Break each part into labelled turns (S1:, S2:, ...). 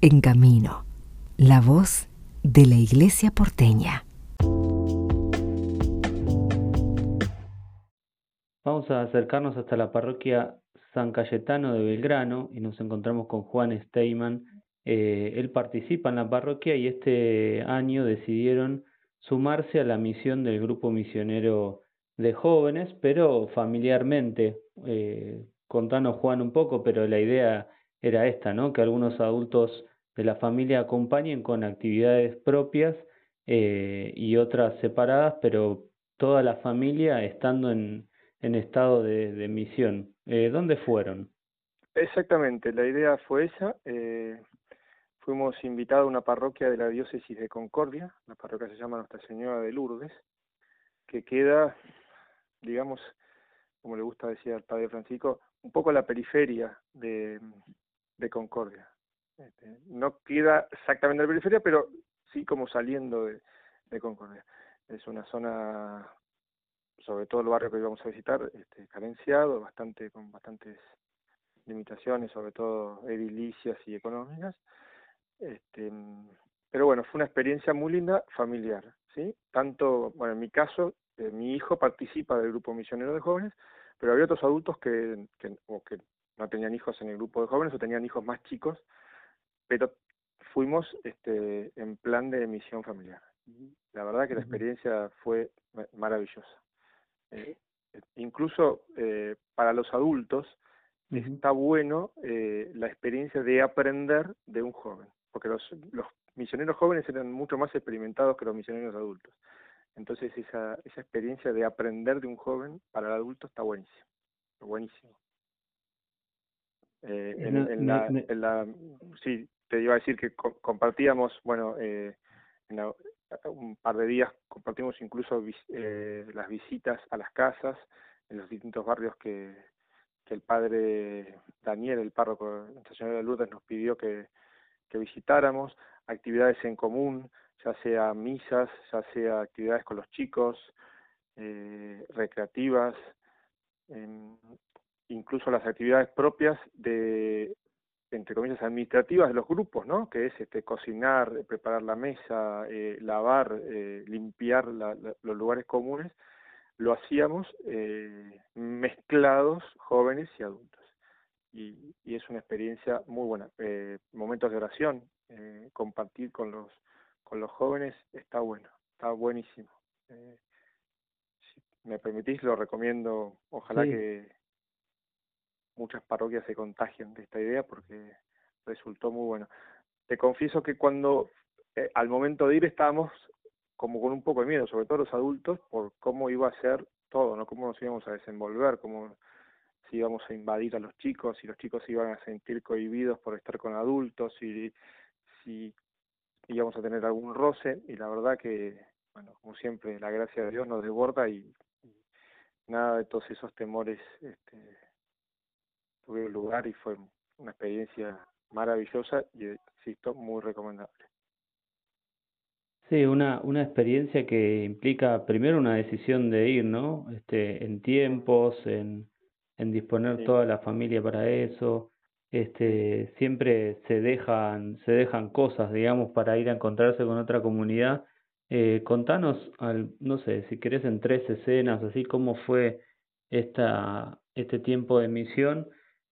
S1: En Camino, la voz de la Iglesia porteña.
S2: Vamos a acercarnos hasta la parroquia San Cayetano de Belgrano y nos encontramos con Juan Steyman. Eh, él participa en la parroquia y este año decidieron sumarse a la misión del grupo misionero de jóvenes, pero familiarmente. Eh, contanos, Juan, un poco, pero la idea era esta, ¿no? Que algunos adultos de la familia acompañen con actividades propias eh, y otras separadas, pero toda la familia estando en, en estado de, de misión. Eh, ¿Dónde fueron?
S3: Exactamente, la idea fue esa. Eh, fuimos invitados a una parroquia de la diócesis de Concordia, la parroquia se llama Nuestra Señora de Lourdes, que queda, digamos, como le gusta decir al Padre Francisco, un poco a la periferia de, de Concordia. Este, no queda exactamente en la periferia, pero sí como saliendo de, Concordia. Es una zona, sobre todo el barrio que íbamos a visitar, este, carenciado, bastante con bastantes limitaciones, sobre todo edilicias y económicas. Este, pero bueno, fue una experiencia muy linda familiar, ¿sí? Tanto, bueno, en mi caso, eh, mi hijo participa del grupo misionero de jóvenes, pero había otros adultos que, que, o que no tenían hijos en el grupo de jóvenes o tenían hijos más chicos, pero fuimos este, en plan de misión familiar. La verdad que la experiencia fue maravillosa. Eh, incluso eh, para los adultos está bueno eh, la experiencia de aprender de un joven, porque los, los misioneros jóvenes eran mucho más experimentados que los misioneros adultos. Entonces esa, esa experiencia de aprender de un joven para el adulto está buenísimo, buenísimo. Eh, en, en, la, en, la, sí, te iba a decir que co compartíamos, bueno, eh, en un par de días compartimos incluso eh, las visitas a las casas en los distintos barrios que, que el padre Daniel, el párroco Señora de Lourdes, nos pidió que, que visitáramos, actividades en común, ya sea misas, ya sea actividades con los chicos, eh, recreativas, eh, incluso las actividades propias de, entre comillas, administrativas de los grupos, ¿no? Que es este, cocinar, preparar la mesa, eh, lavar, eh, limpiar la, la, los lugares comunes, lo hacíamos eh, mezclados jóvenes y adultos. Y, y, es una experiencia muy buena. Eh, momentos de oración, eh, compartir con los con los jóvenes está bueno, está buenísimo. Eh, si me permitís, lo recomiendo. Ojalá sí. que muchas parroquias se contagien de esta idea porque resultó muy bueno. Te confieso que cuando eh, al momento de ir estábamos como con un poco de miedo, sobre todo los adultos, por cómo iba a ser todo, ¿no? Cómo nos íbamos a desenvolver, cómo si íbamos a invadir a los chicos, si los chicos se iban a sentir cohibidos por estar con adultos, si, si íbamos a tener algún roce y la verdad que, bueno, como siempre, la gracia de Dios nos desborda y, y nada de todos esos temores este, tuvieron lugar y fue una experiencia maravillosa y, insisto, muy recomendable.
S2: Sí, una, una experiencia que implica primero una decisión de ir, ¿no? Este, en tiempos, en, en disponer sí. toda la familia para eso, este, siempre se dejan, se dejan cosas, digamos, para ir a encontrarse con otra comunidad. Eh, contanos, al, no sé, si querés en tres escenas, así cómo fue esta, este tiempo de misión.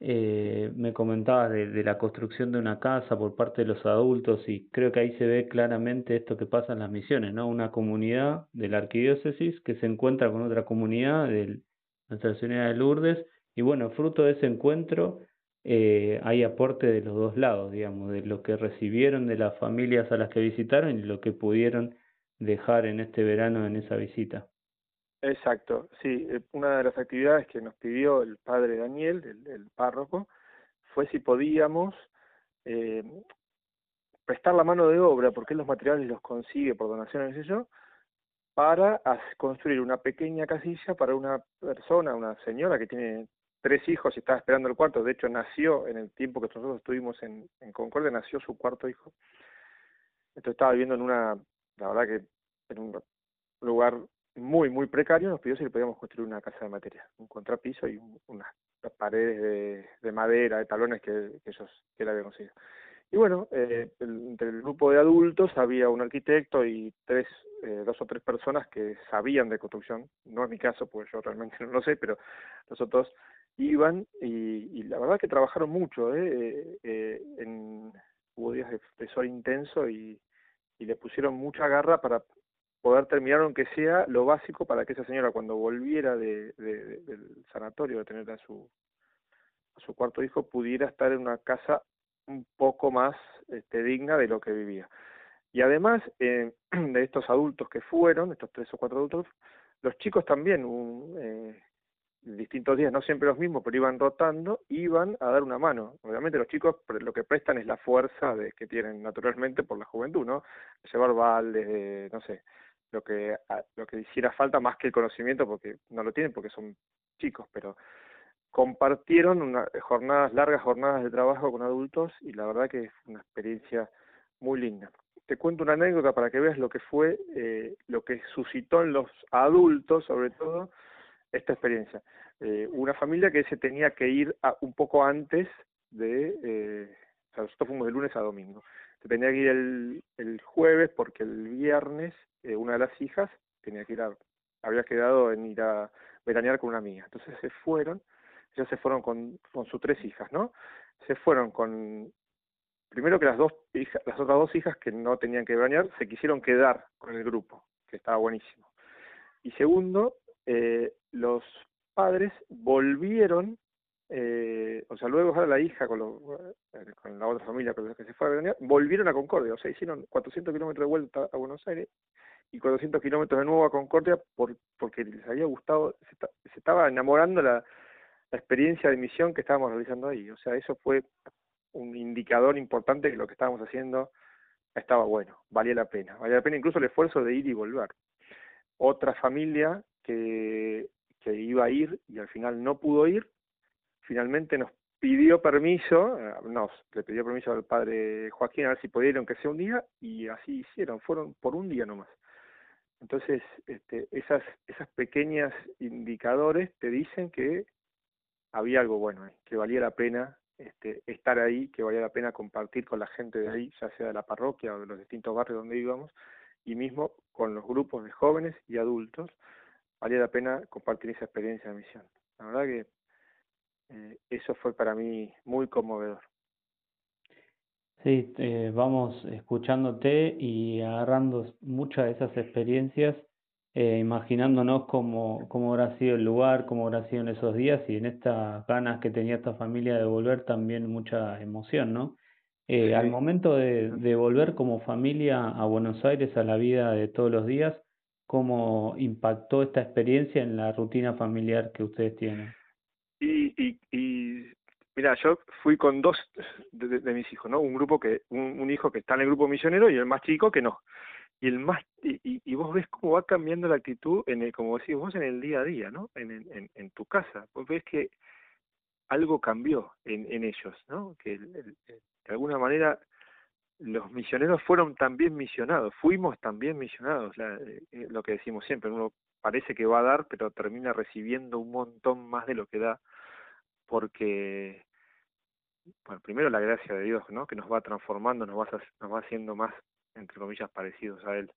S2: Eh, me comentabas de, la construcción de una casa por parte de los adultos y creo que ahí se ve claramente esto que pasa en las misiones, ¿no? Una comunidad de la arquidiócesis que se encuentra con otra comunidad de Nuestra Señora de Lourdes y bueno, fruto de ese encuentro eh, hay aporte de los dos lados, digamos, de lo que recibieron de las familias a las que visitaron y lo que pudieron dejar en este verano en esa visita.
S3: Exacto, sí, eh, una de las actividades que nos pidió el padre Daniel, el, el párroco, fue si podíamos eh, prestar la mano de obra, porque los materiales los consigue por donaciones y yo, para construir una pequeña casilla para una persona, una señora que tiene tres hijos y estaba esperando el cuarto, de hecho nació en el tiempo que nosotros estuvimos en, en Concordia, nació su cuarto hijo. Entonces estaba viviendo en una, la verdad que en un lugar muy, muy precario, nos pidió si le podíamos construir una casa de materia, un contrapiso y un, unas paredes de, de, madera, de talones que, que ellos que él había conseguido. Y bueno, eh, entre el grupo de adultos había un arquitecto y tres, eh, dos o tres personas que sabían de construcción. No es mi caso, pues yo realmente no lo sé, pero los otros iban y, la verdad que trabajaron mucho. ¿eh? eh en, hubo días de, sol intenso y, y le pusieron mucha garra para poder terminar aunque sea lo básico para que esa señora cuando volviera de, del sanatorio de tener a su a su cuarto hijo pudiera estar en una casa un poco más este, digna de lo que vivía. Y además eh, de estos adultos que fueron, estos tres o cuatro adultos, los chicos también, un, eh, distintos días, no siempre los mismos, pero iban rotando, iban a dar una mano. Obviamente los chicos lo que prestan es la fuerza de, que tienen naturalmente por la juventud, ¿no? Llevar baldes, no sé, lo que lo que hiciera falta más que el conocimiento, porque no lo tienen porque son chicos, pero compartieron una, jornadas, largas jornadas de trabajo con adultos y la verdad que es una experiencia muy linda. Te cuento una anécdota para que veas lo que fue, eh, lo que suscitó en los adultos, sobre todo, esta experiencia. Eh, una familia que se tenía que ir a, un poco antes de, eh, o sea, nosotros fuimos de lunes a domingo. Se tenía que ir el, el jueves porque el viernes eh, una de las hijas tenía que ir a, había quedado en ir a veranear con una amiga. Entonces se fueron ellos se fueron con, con sus tres hijas, ¿no? Se fueron con, primero que las dos hijas, las otras dos hijas que no tenían que bañar, se quisieron quedar con el grupo, que estaba buenísimo. Y segundo, eh, los padres volvieron, eh, o sea, luego la hija con, eh, con la otra familia con la que se fue a bañar, volvieron a Concordia, o sea, hicieron 400 kilómetros de vuelta a Buenos Aires y 400 kilómetros de nuevo a Concordia por, porque les había gustado, se, se estaba enamorando la, la experiencia de misión que estábamos realizando ahí. O sea, eso fue un indicador importante que lo que estábamos haciendo estaba bueno, valía la pena. Valía la pena incluso el esfuerzo de ir y volver. Otra familia que, que iba a ir y al final no pudo ir, finalmente nos pidió permiso, eh, nos le pidió permiso al padre Joaquín a ver si pudieron que sea un día y así hicieron, fueron por un día nomás. Entonces, este, esas, pequeñas indicadores te dicen que había algo bueno que valía la pena este, estar ahí, que valía la pena compartir con la gente de ahí, ya sea de la parroquia o de los distintos barrios donde íbamos, y mismo con los grupos de jóvenes y adultos, valía la pena compartir esa experiencia de misión. La verdad que eh, eso fue para mí muy conmovedor.
S2: Sí, eh, vamos escuchándote y agarrando muchas de esas experiencias eh, imaginándonos cómo, cómo habrá sido el lugar, cómo habrá sido en esos días y en estas ganas que tenía esta familia de volver también mucha emoción, ¿no? Eh, Al momento de, de volver como familia a Buenos Aires, a la vida de todos los días, ¿cómo impactó esta experiencia en la rutina familiar que ustedes tienen?
S3: Y, y, y mira, yo fui con dos de, mis hijos, ¿no? Un grupo que, un, un hijo que está en el grupo misionero y el más chico que no. Y el más y, y, vos ves cómo va cambiando la actitud en el, como decís vos en el día a día no en, en, en tu casa. Vos ves que algo cambió en, en ellos no que de alguna manera los misioneros fueron también misionados fuimos también misionados la, eh, lo que decimos siempre uno parece que va a dar pero termina recibiendo un montón más de lo que da porque bueno primero la gracia de Dios no que nos va transformando nos va nos va haciendo más entre comillas, parecidos a él.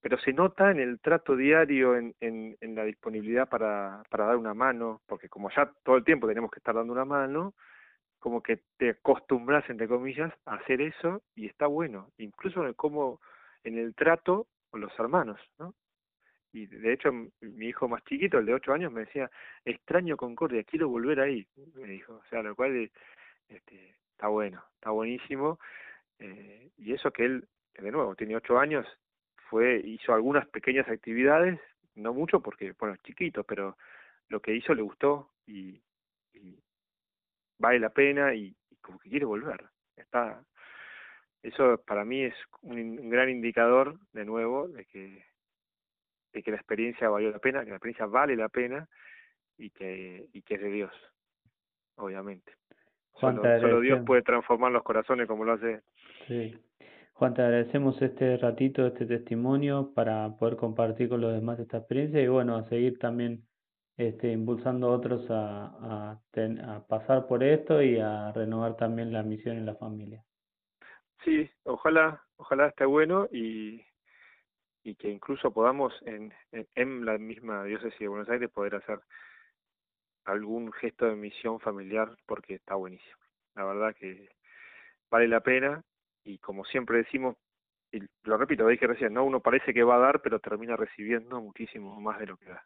S3: Pero se nota en el trato diario, en, en, la disponibilidad para, para dar una mano, porque como ya todo el tiempo tenemos que estar dando una mano, como que te acostumbras, entre comillas, a hacer eso y está bueno, incluso en cómo en el trato con los hermanos, ¿no? Y de hecho mi hijo más chiquito, el de ocho años, me decía, extraño Concordia, quiero volver ahí, me dijo, o sea, lo cual este, está bueno, está buenísimo, eh, y eso que él de nuevo, tiene ocho años, fue, hizo algunas pequeñas actividades, no mucho porque, bueno, es chiquito, pero lo que hizo le gustó y, vale la pena y, como que quiere volver. Está, eso para mí es un, gran indicador, de nuevo, de que, de que la experiencia valió la pena, que la experiencia vale la pena y que, y que es de Dios, obviamente. Solo, solo Dios puede transformar los corazones como lo hace.
S2: Sí. Juan, te agradecemos este ratito, este testimonio para poder compartir con los demás esta experiencia y bueno, a seguir también este, impulsando a otros a, a, a pasar por esto y a renovar también la misión en la familia.
S3: Sí, ojalá, ojalá esté bueno y, y que incluso podamos en, en, la misma diócesis de Buenos Aires poder hacer algún gesto de misión familiar porque está buenísimo. La verdad que vale la pena y como siempre decimos, y lo repito, lo dije recién, ¿no? Uno parece que va a dar, pero termina recibiendo muchísimo más de lo que da.